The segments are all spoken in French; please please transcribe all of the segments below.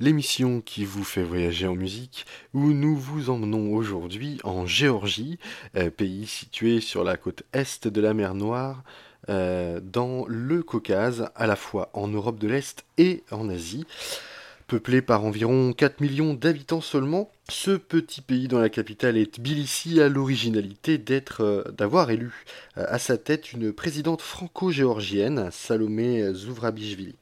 l'émission qui vous fait voyager en musique, où nous vous emmenons aujourd'hui en Géorgie, euh, pays situé sur la côte est de la mer Noire, euh, dans le Caucase, à la fois en Europe de l'Est et en Asie. Peuplé par environ 4 millions d'habitants seulement, ce petit pays dont la capitale est Tbilissi a l'originalité d'être, euh, d'avoir élu à sa tête une présidente franco-géorgienne, Salomé Zouvrabishvili.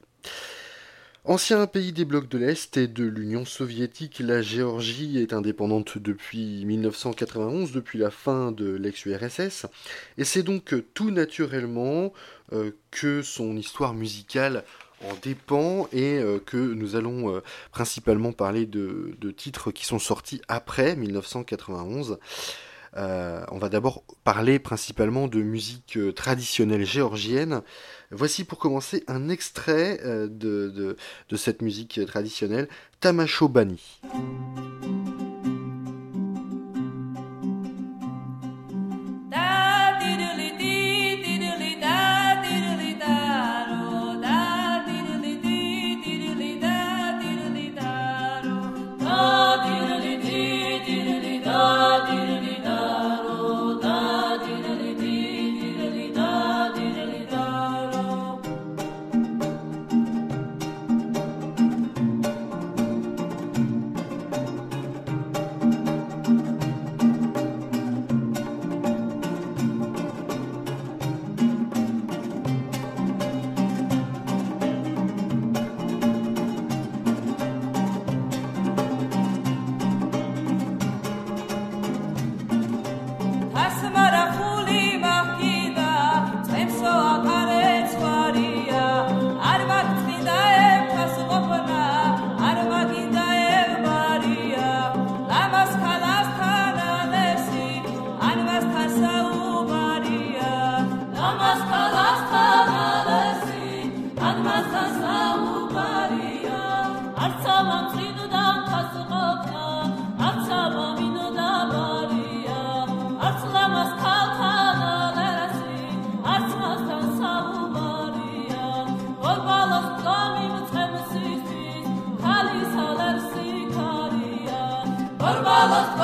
Ancien pays des blocs de l'Est et de l'Union soviétique, la Géorgie est indépendante depuis 1991, depuis la fin de l'ex-URSS, et c'est donc tout naturellement euh, que son histoire musicale en dépend et euh, que nous allons euh, principalement parler de, titres qui sont sortis après 1991. Euh, on va d'abord parler principalement de musique traditionnelle géorgienne. Voici pour commencer un extrait de, de, cette musique traditionnelle,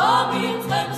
Habita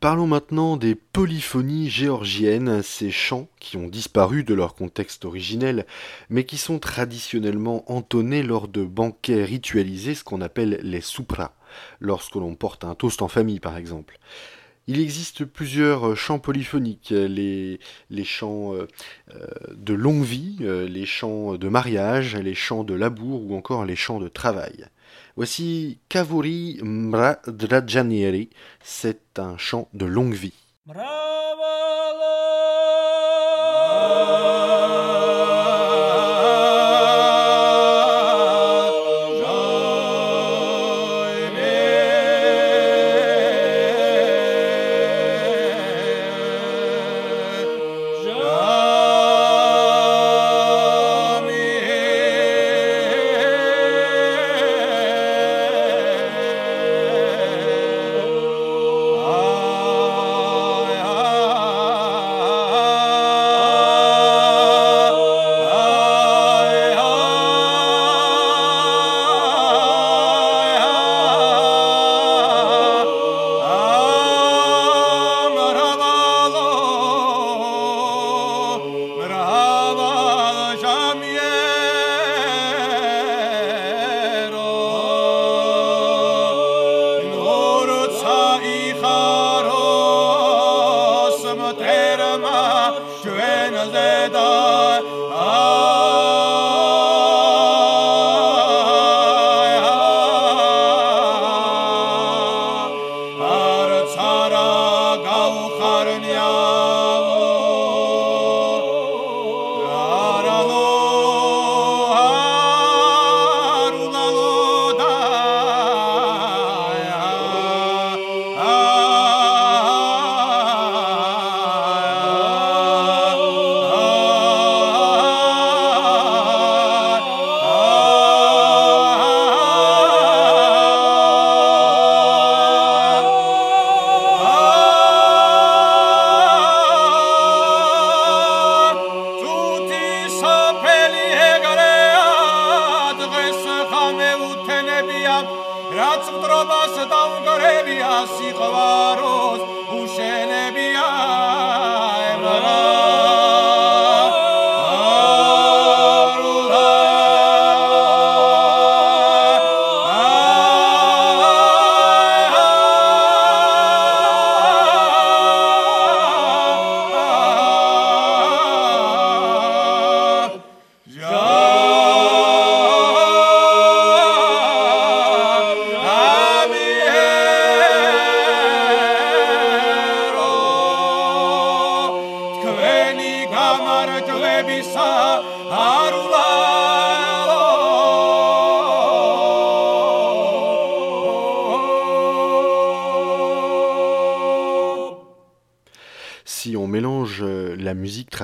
Parlons maintenant des polyphonies géorgiennes, ces chants qui ont disparu de leur contexte originel, mais qui sont traditionnellement entonnés lors de banquets ritualisés, ce qu'on appelle les soupras, lorsque l'on porte un toast en famille par exemple. Il existe plusieurs chants polyphoniques, les, les chants euh, euh, de longue vie, euh, les chants de mariage, les chants de labour ou encore les chants de travail. Voici Kavuri Mradrajanieri, c'est un chant de longue vie.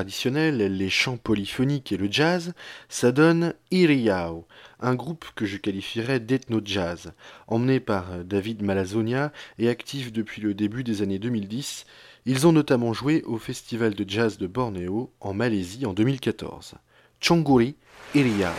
les chants polyphoniques et le jazz, ça donne Iriao, un groupe que je qualifierais d'ethno-jazz, emmené par David Malazonia et actif depuis le début des années 2010. Ils ont notamment joué au festival de jazz de Bornéo en Malaisie en 2014. Chonguri Iriao.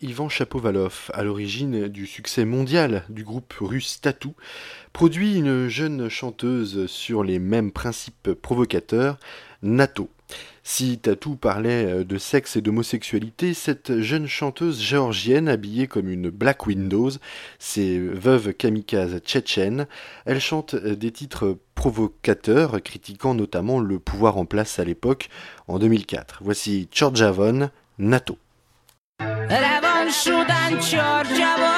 Ivan Chapovalov, à l'origine du succès mondial du groupe russe Tattoo, produit une jeune chanteuse sur les mêmes principes provocateurs, Nato. Si Tatou parlait euh, de sexe et d'homosexualité, cette jeune chanteuse géorgienne habillée comme une Black Windows, c'est veuve kamikaze tchétchène, elle chante euh, des titres provocateurs critiquant notamment le pouvoir en place à l'époque en 2004. Voici Tchorjavon, NATO. روان شدن چار جوان.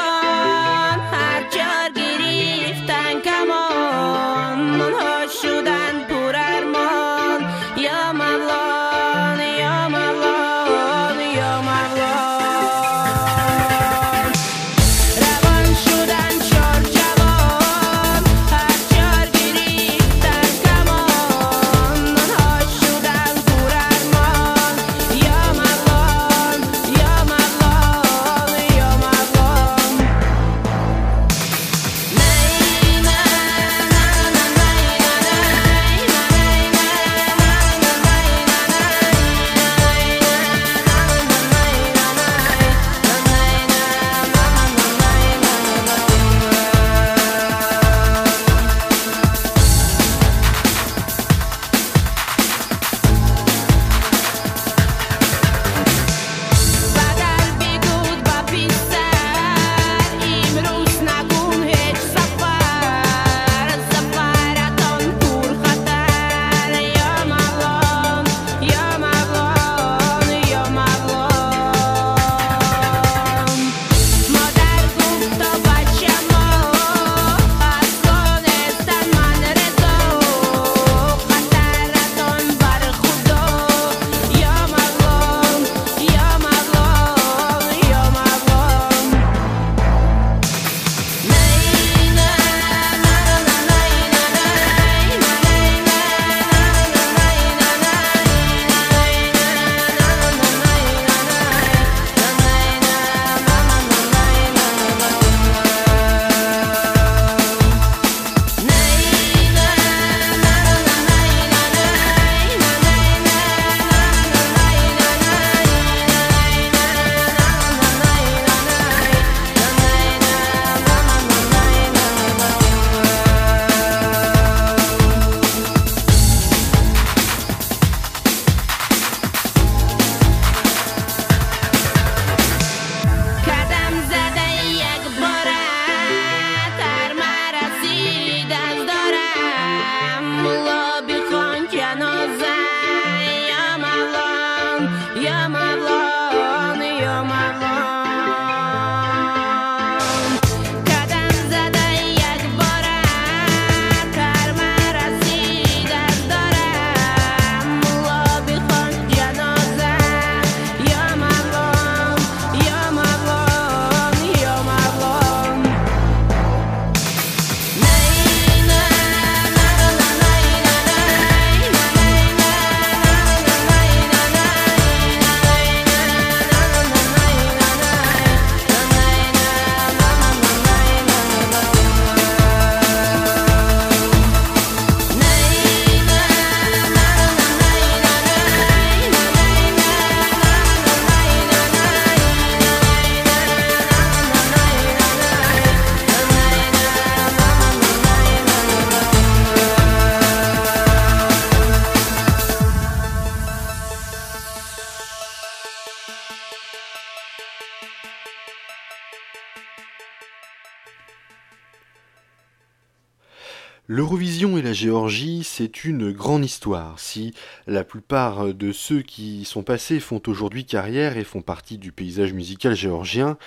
C'est une grande histoire. Si la plupart de ceux qui y sont passés font aujourd'hui carrière et font partie du paysage musical géorgien,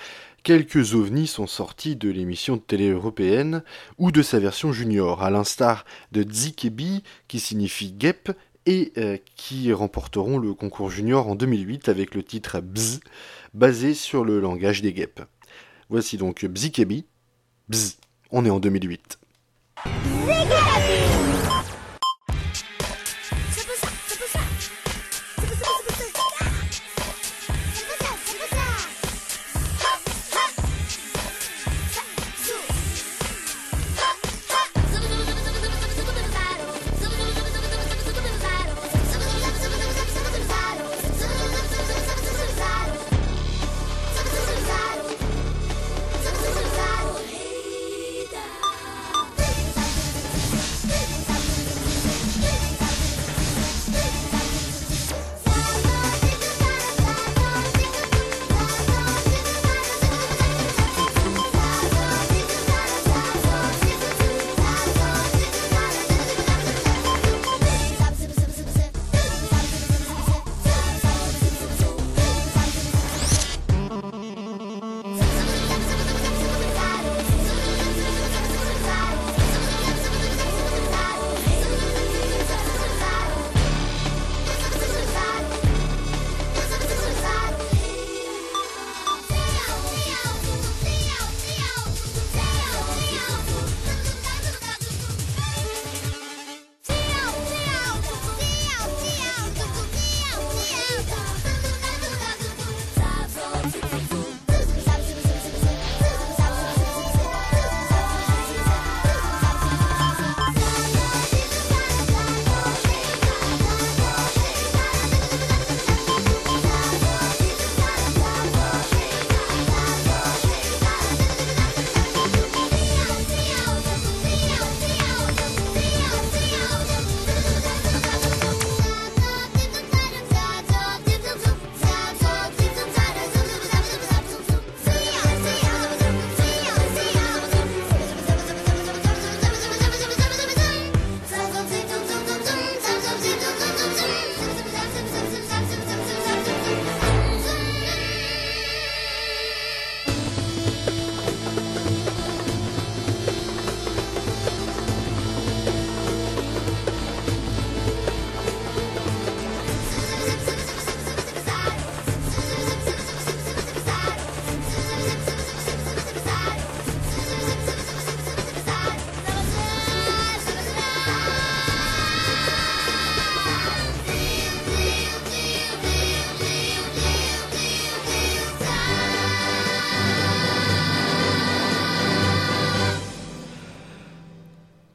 quelques ovnis sont sortis de l'émission de télé européenne ou de sa version junior, à l'instar de Dzikebi, qui signifie guêpe, et euh, qui remporteront le concours junior en 2008 avec le titre Bzz, basé sur le langage des guêpes. Voici donc Bzikebi, Bzz, on est en 2008. Ziggy!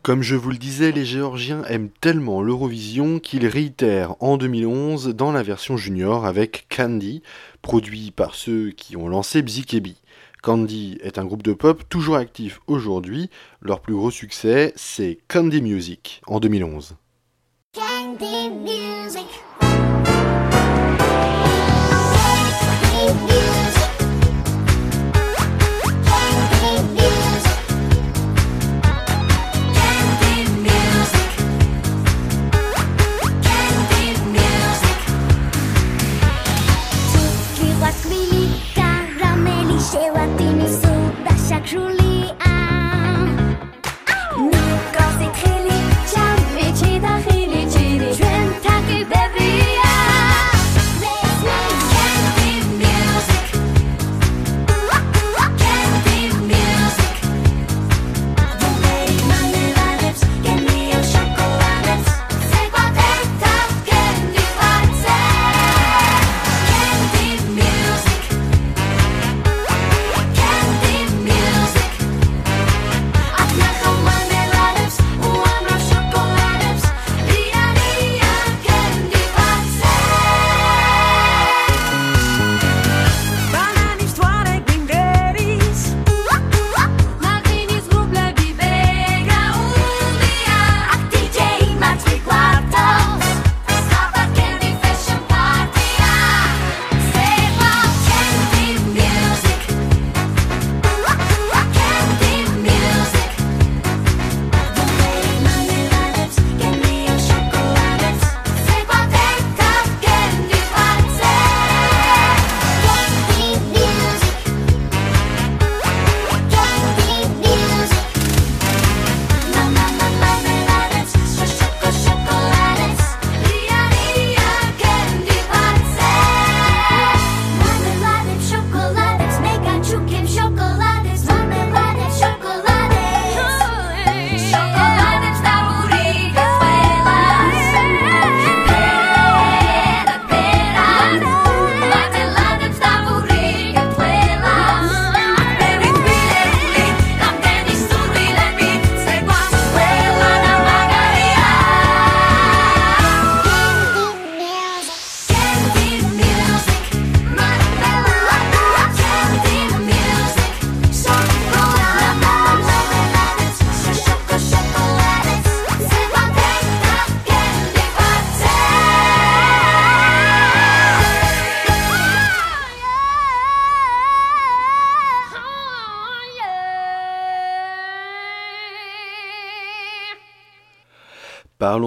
Comme je vous le disais, les Géorgiens aiment tellement l'Eurovision qu'ils réitèrent en 2011 dans la version junior avec Candy, produit par ceux qui ont lancé Bzikebi. Candy est un groupe de pop toujours actif aujourd'hui. Leur plus gros succès, c'est Candy Music en 2011. Candy Music. 下课林。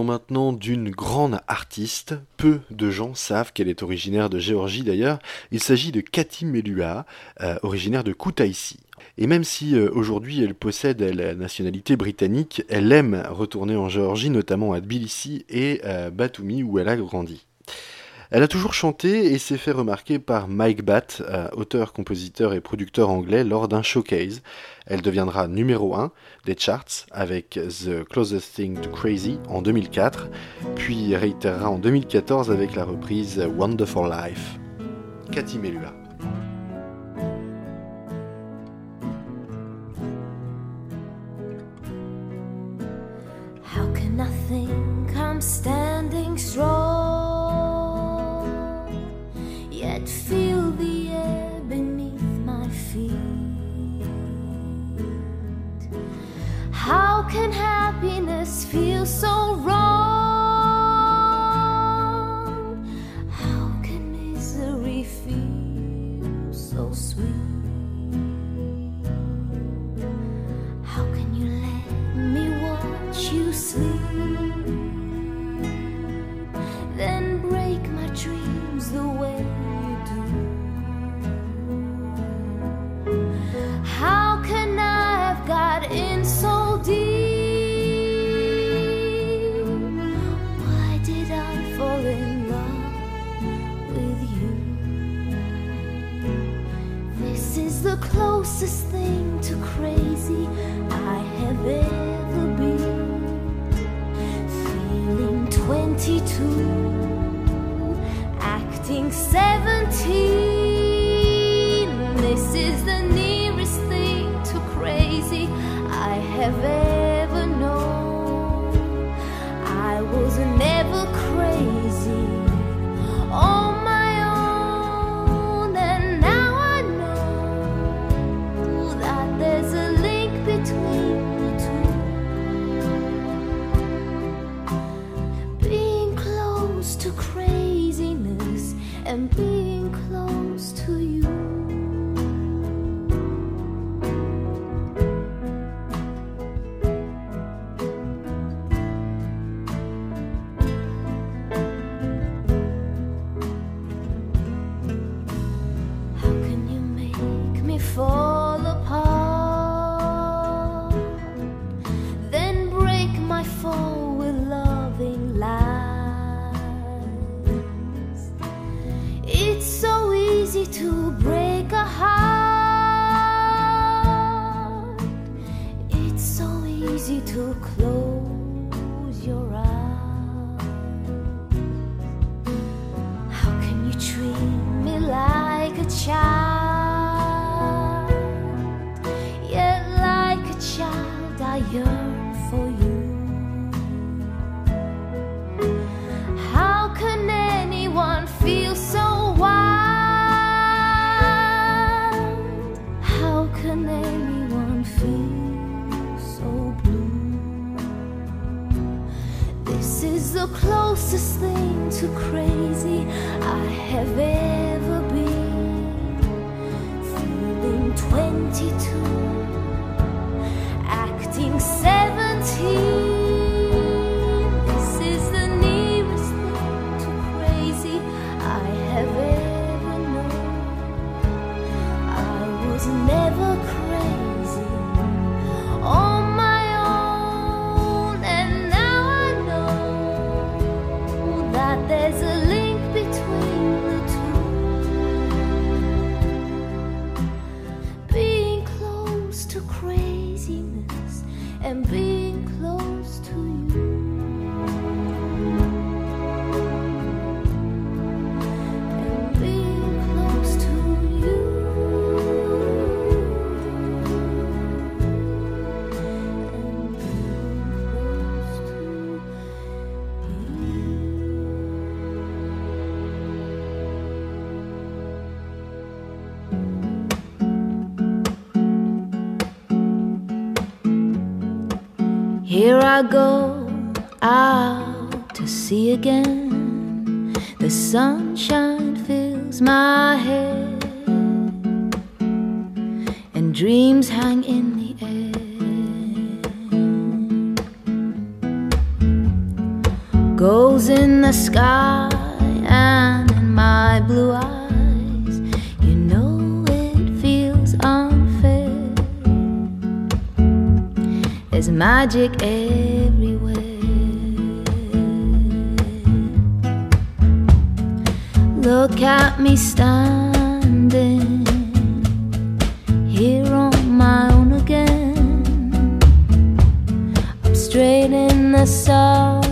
Maintenant d'une grande artiste. Peu de gens savent qu'elle est originaire de Géorgie d'ailleurs. Il s'agit de Cathy Melua, euh, originaire de Kutaisi. Et même si euh, aujourd'hui elle possède la nationalité britannique, elle aime retourner en Géorgie, notamment à Tbilissi et à Batumi où elle a grandi. Elle a toujours chanté et s'est fait remarquer par Mike Batt, euh, auteur, compositeur et producteur anglais, lors d'un showcase. Elle deviendra numéro 1 des charts avec The Closest Thing to Crazy en 2004, puis réitérera en 2014 avec la reprise Wonderful Life. Cathy Melua. Can happiness feel so wrong? closest thing to crazy I have ever been. Feeling 22. This thing to crazy I have ever been. Feeling 22. I go out to sea again, the sunshine fills my head, and dreams hang in the air. Goes in the sky and in my blue eyes There's magic everywhere. Look at me standing here on my own again. I'm straight in the sun.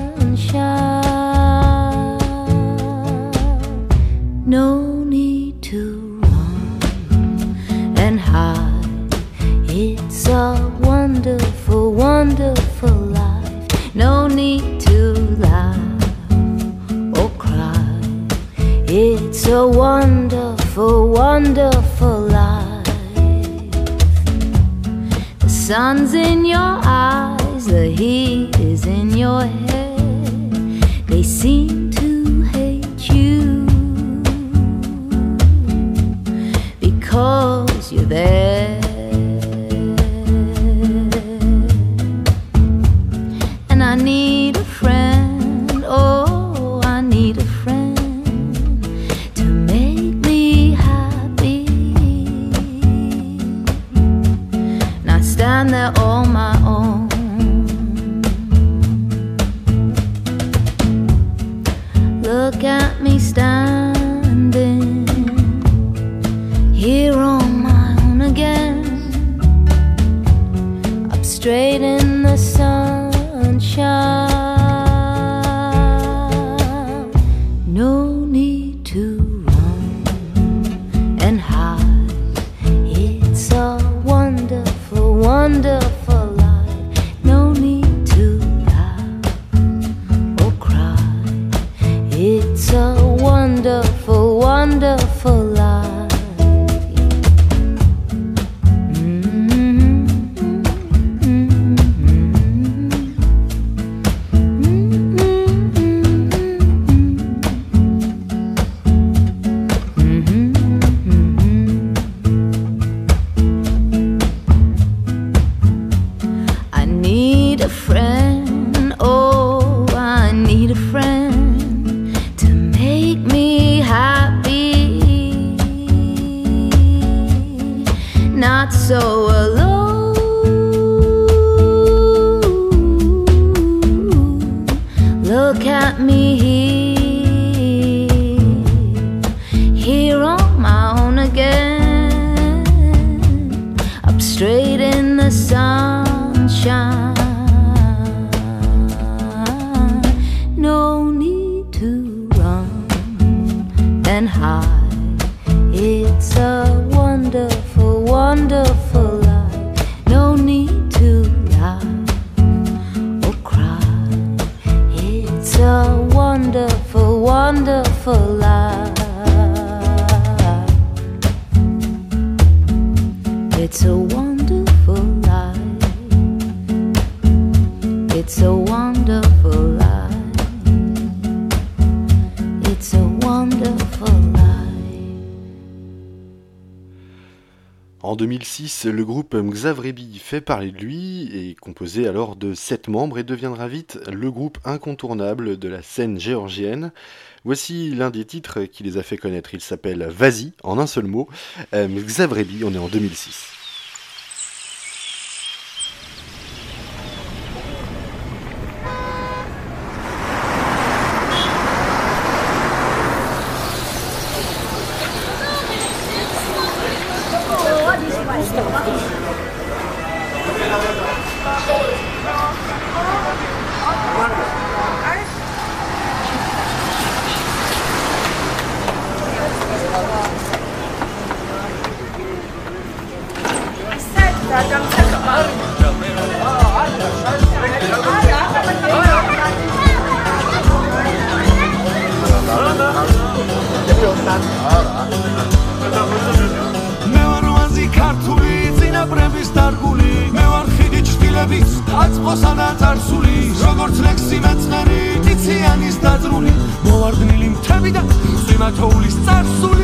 high. It's a wonderful, wonderful life. No need to lie or cry. It's a wonderful, wonderful life. It's a wonderful le groupe Xavrebi fait parler de lui, est composé alors de 7 membres et deviendra vite le groupe incontournable de la scène géorgienne. Voici l'un des titres qui les a fait connaître, il s'appelle Vas-y, en un seul mot. Euh, Xavrebi, on est en 2006. მოსადა წარსული როგორც ლექსი მეწყერი ტიციანის დაძრული მოვარდნილი მთები და წვიმათოვლის წარსული.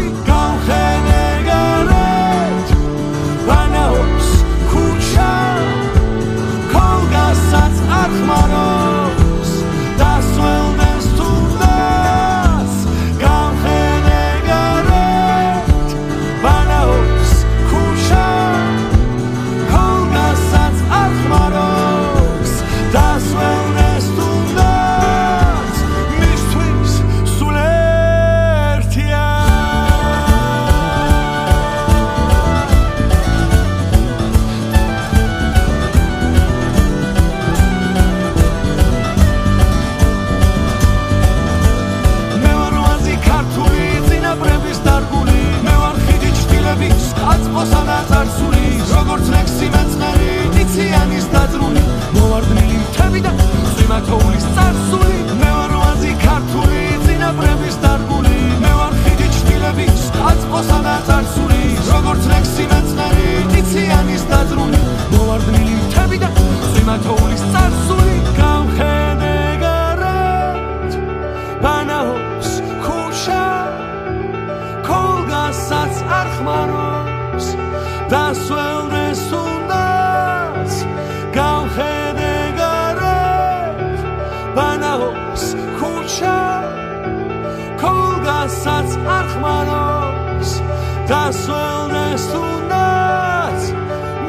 das olnes tu nas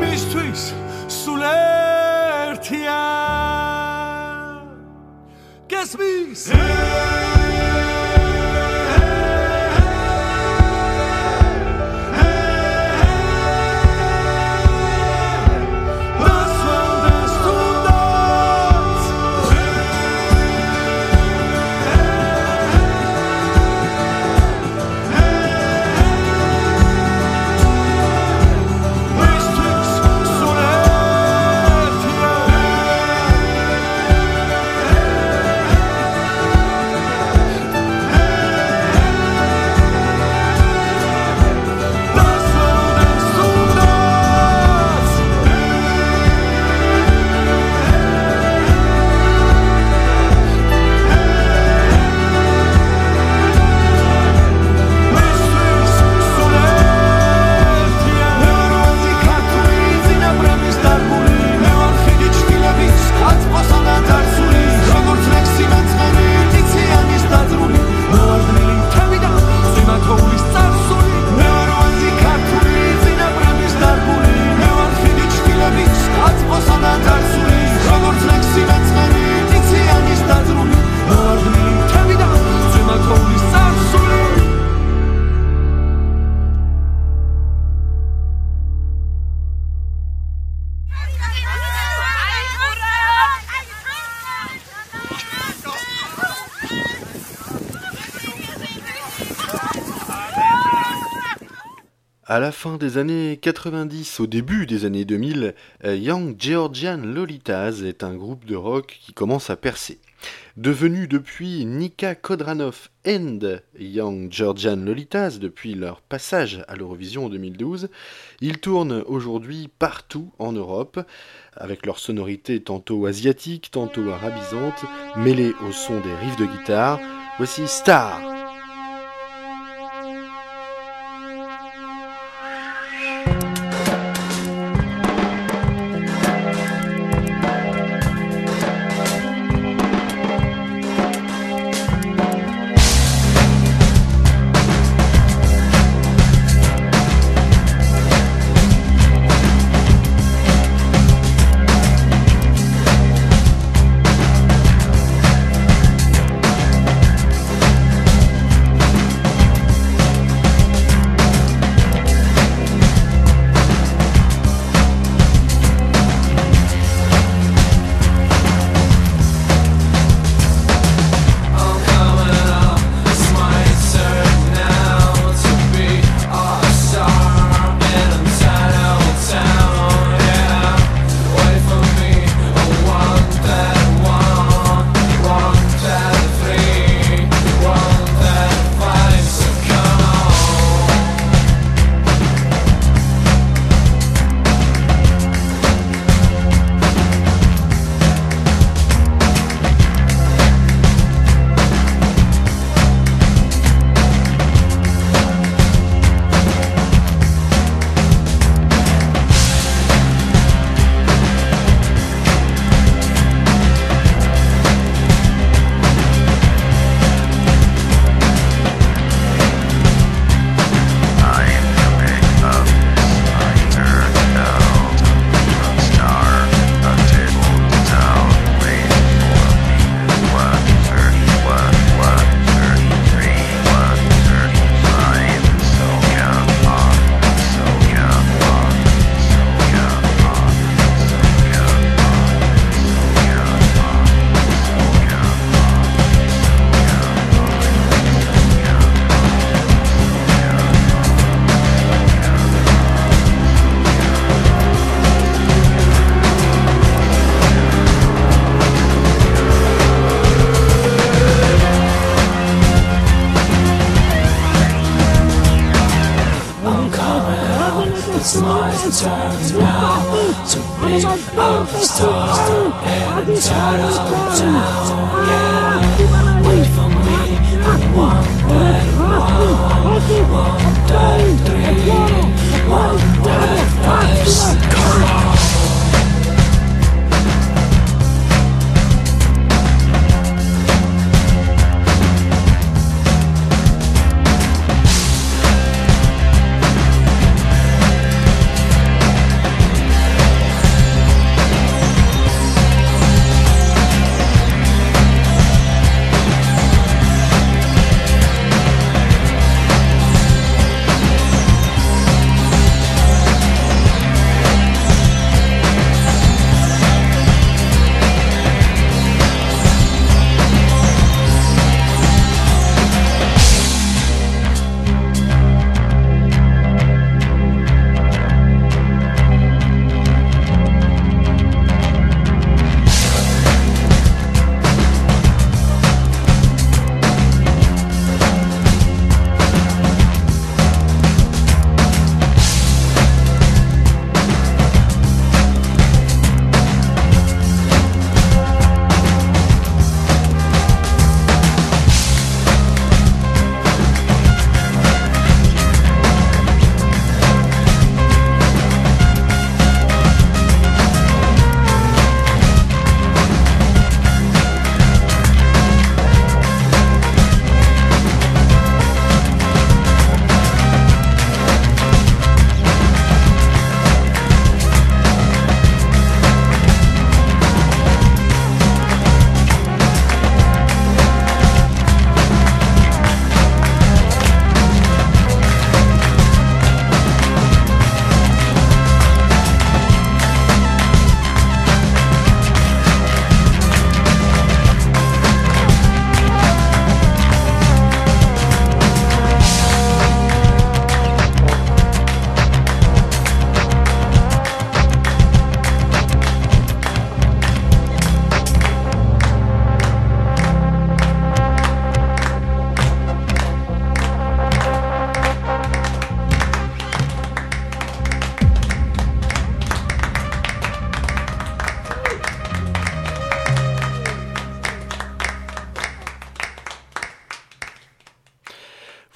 mistris sulertia. Guess me, À la fin des années 90, au début des années 2000, euh, Young Georgian Lolitas est un groupe de rock qui commence à percer. Devenu depuis Nika Kodranov and Young Georgian Lolitas depuis leur passage à l'Eurovision en 2012, ils tournent aujourd'hui partout en Europe, avec leur sonorité tantôt asiatique, tantôt arabisante, mêlée au son des riffs de guitare. Voici Star wall.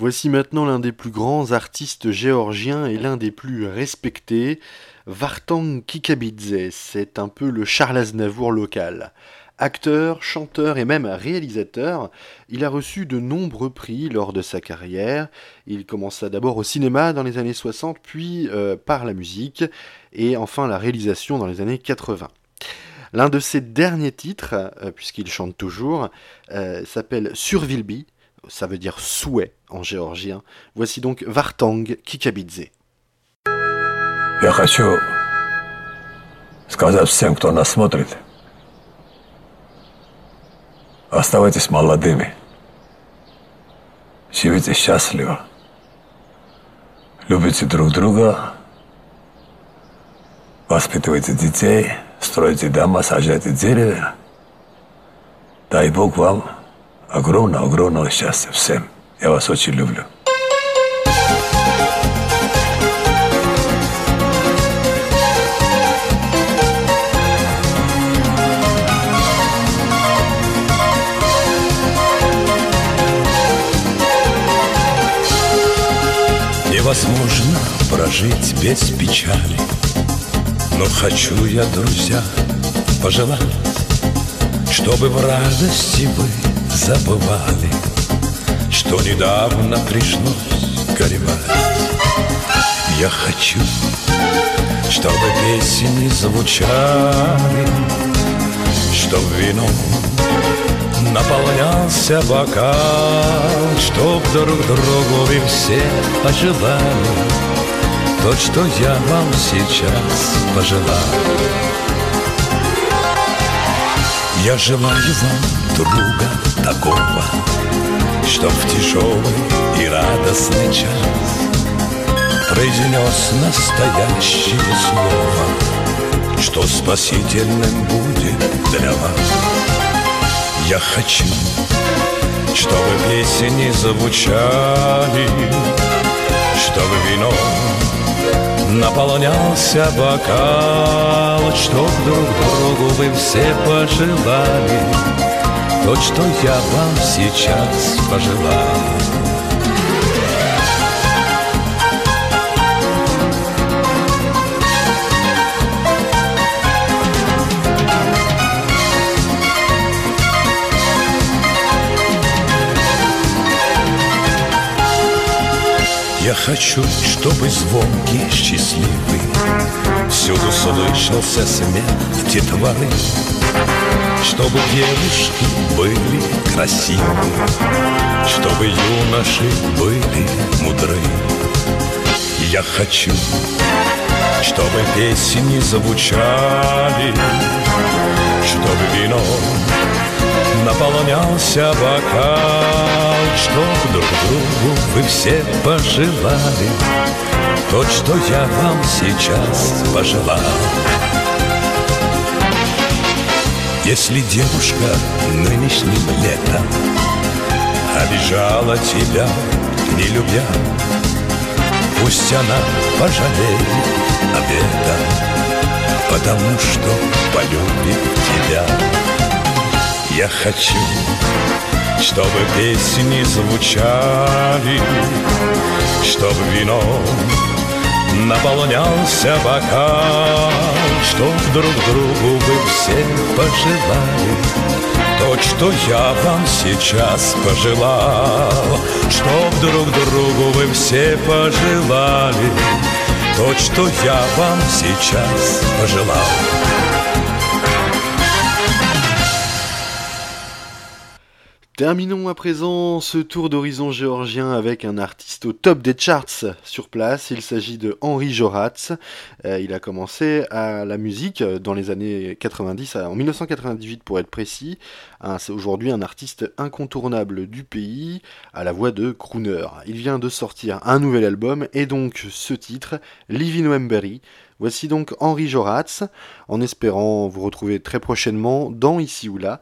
Voici maintenant l'un des plus grands artistes géorgiens et l'un des plus respectés, Vartang Kikabidze. C'est un peu le Charles Aznavour local. Acteur, chanteur et même réalisateur, il a reçu de nombreux prix lors de sa carrière. Il commença d'abord au cinéma dans les années 60, puis euh, par la musique, et enfin la réalisation dans les années 80. L'un de ses derniers titres, euh, puisqu'il chante toujours, euh, s'appelle Survilbi, ça veut dire souhait en géorgien. Voici donc Vartang Kikabidze. Я хочу сказать всем, кто нас смотрит, оставайтесь молодыми, живите счастливо, любите друг друга, воспитывайте детей, стройте дома, сажайте деревья. Дай Бог вам огромного-огромного счастья всем. Я вас очень люблю. Невозможно прожить без печали Но хочу я, друзья, пожелать Чтобы в радости вы забывали Что недавно пришлось горевать Я хочу, чтобы песни звучали Чтоб вином наполнялся бокал Чтоб друг другу вы все пожелали То, что я вам сейчас пожелаю. Я желаю вам друга такого Чтоб в тяжелый и радостный час Произнес настоящее слово Что спасительным будет для вас. Я хочу, чтобы песни звучали, чтобы вино наполнялся бокал, чтоб друг другу вы все пожелали то, что я вам сейчас пожелаю. Я хочу, чтобы звонкий, счастливый Всюду слышался смех детворы Чтобы девушки были красивы Чтобы юноши были мудры. Я хочу, чтобы песни звучали Чтобы вино наполнялся бокал Чтоб друг другу вы все пожелали То, что я вам сейчас пожелал Если девушка нынешним летом Обижала тебя, не любя Пусть она пожалеет об этом Потому что полюбит тебя. Я хочу, чтобы песни звучали, чтобы вино наполнялся бокал, чтоб друг другу вы все пожелали то, что я вам сейчас пожелал, чтоб друг другу вы все пожелали то, что я вам сейчас пожелал. Terminons à présent ce tour d'horizon géorgien avec un artiste au top des charts sur place. Il s'agit de Henri Joratz. Euh, il a commencé à la musique dans les années 90, en 1998 pour être précis. C'est aujourd'hui un artiste incontournable du pays, à la voix de crooner. Il vient de sortir un nouvel album et donc ce titre, Living Wembury. Voici donc Henri Joratz, en espérant vous retrouver très prochainement dans Ici ou là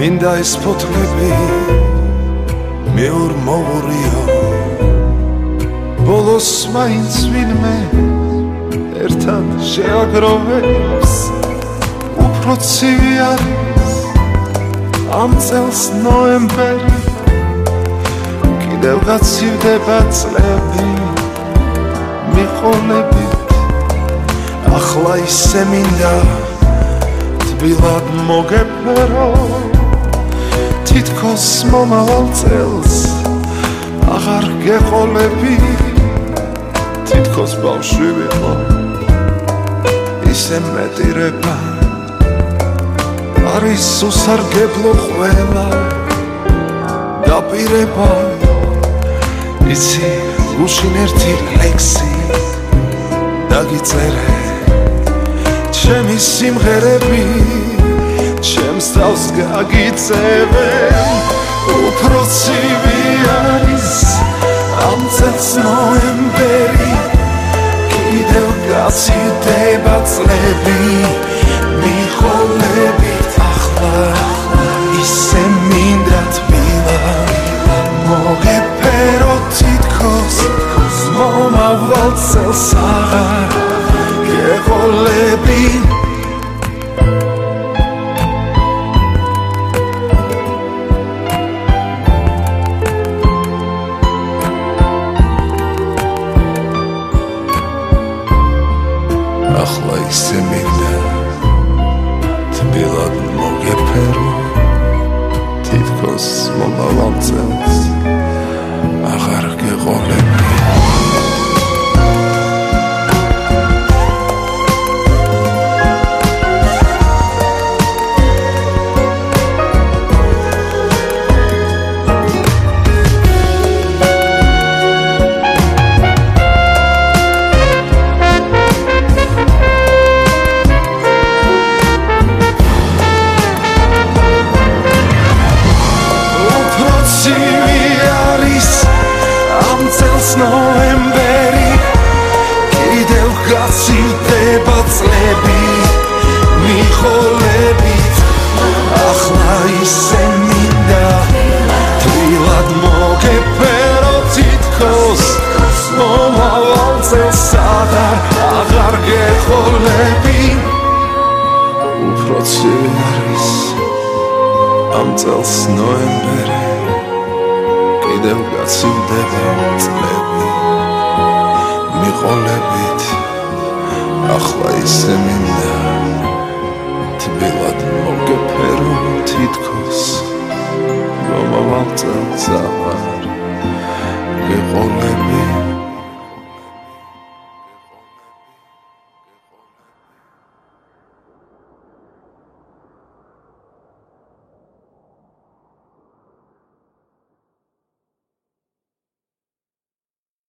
მინდა ეს ფოთლები მეურ მოვურიო ბოლოს მაინც ვინმე ერთად შეაგროვებს. უფრო ცივი არის ამ წელს ნოემბერი. კიდევ გაცივდება წლები მიყოლებით ახლა ისე მინდა თბილად მოგეფერო თითქოს მომავალ წელს აღარ გეყოლები. თითქოს ბავშვი ვიყო. ისე მეტირება. არის უსარგებლო ყველა. დაპირება. იცი უშინ ერთი ლექსი დაგიწერე. ჩემი სიმღერები ჩემს თავს გაგიწევენ. უფრო ცივი არის ამ წელს ნოემბერი კიდევ გაცივდება წლები მიხოლებით ახლა ისე მინდა თბილა მოგეფერო თითქოს მომავალ წელს აღარ გეყოლები თითქოს მომავალ წელს აღარ გეყოლები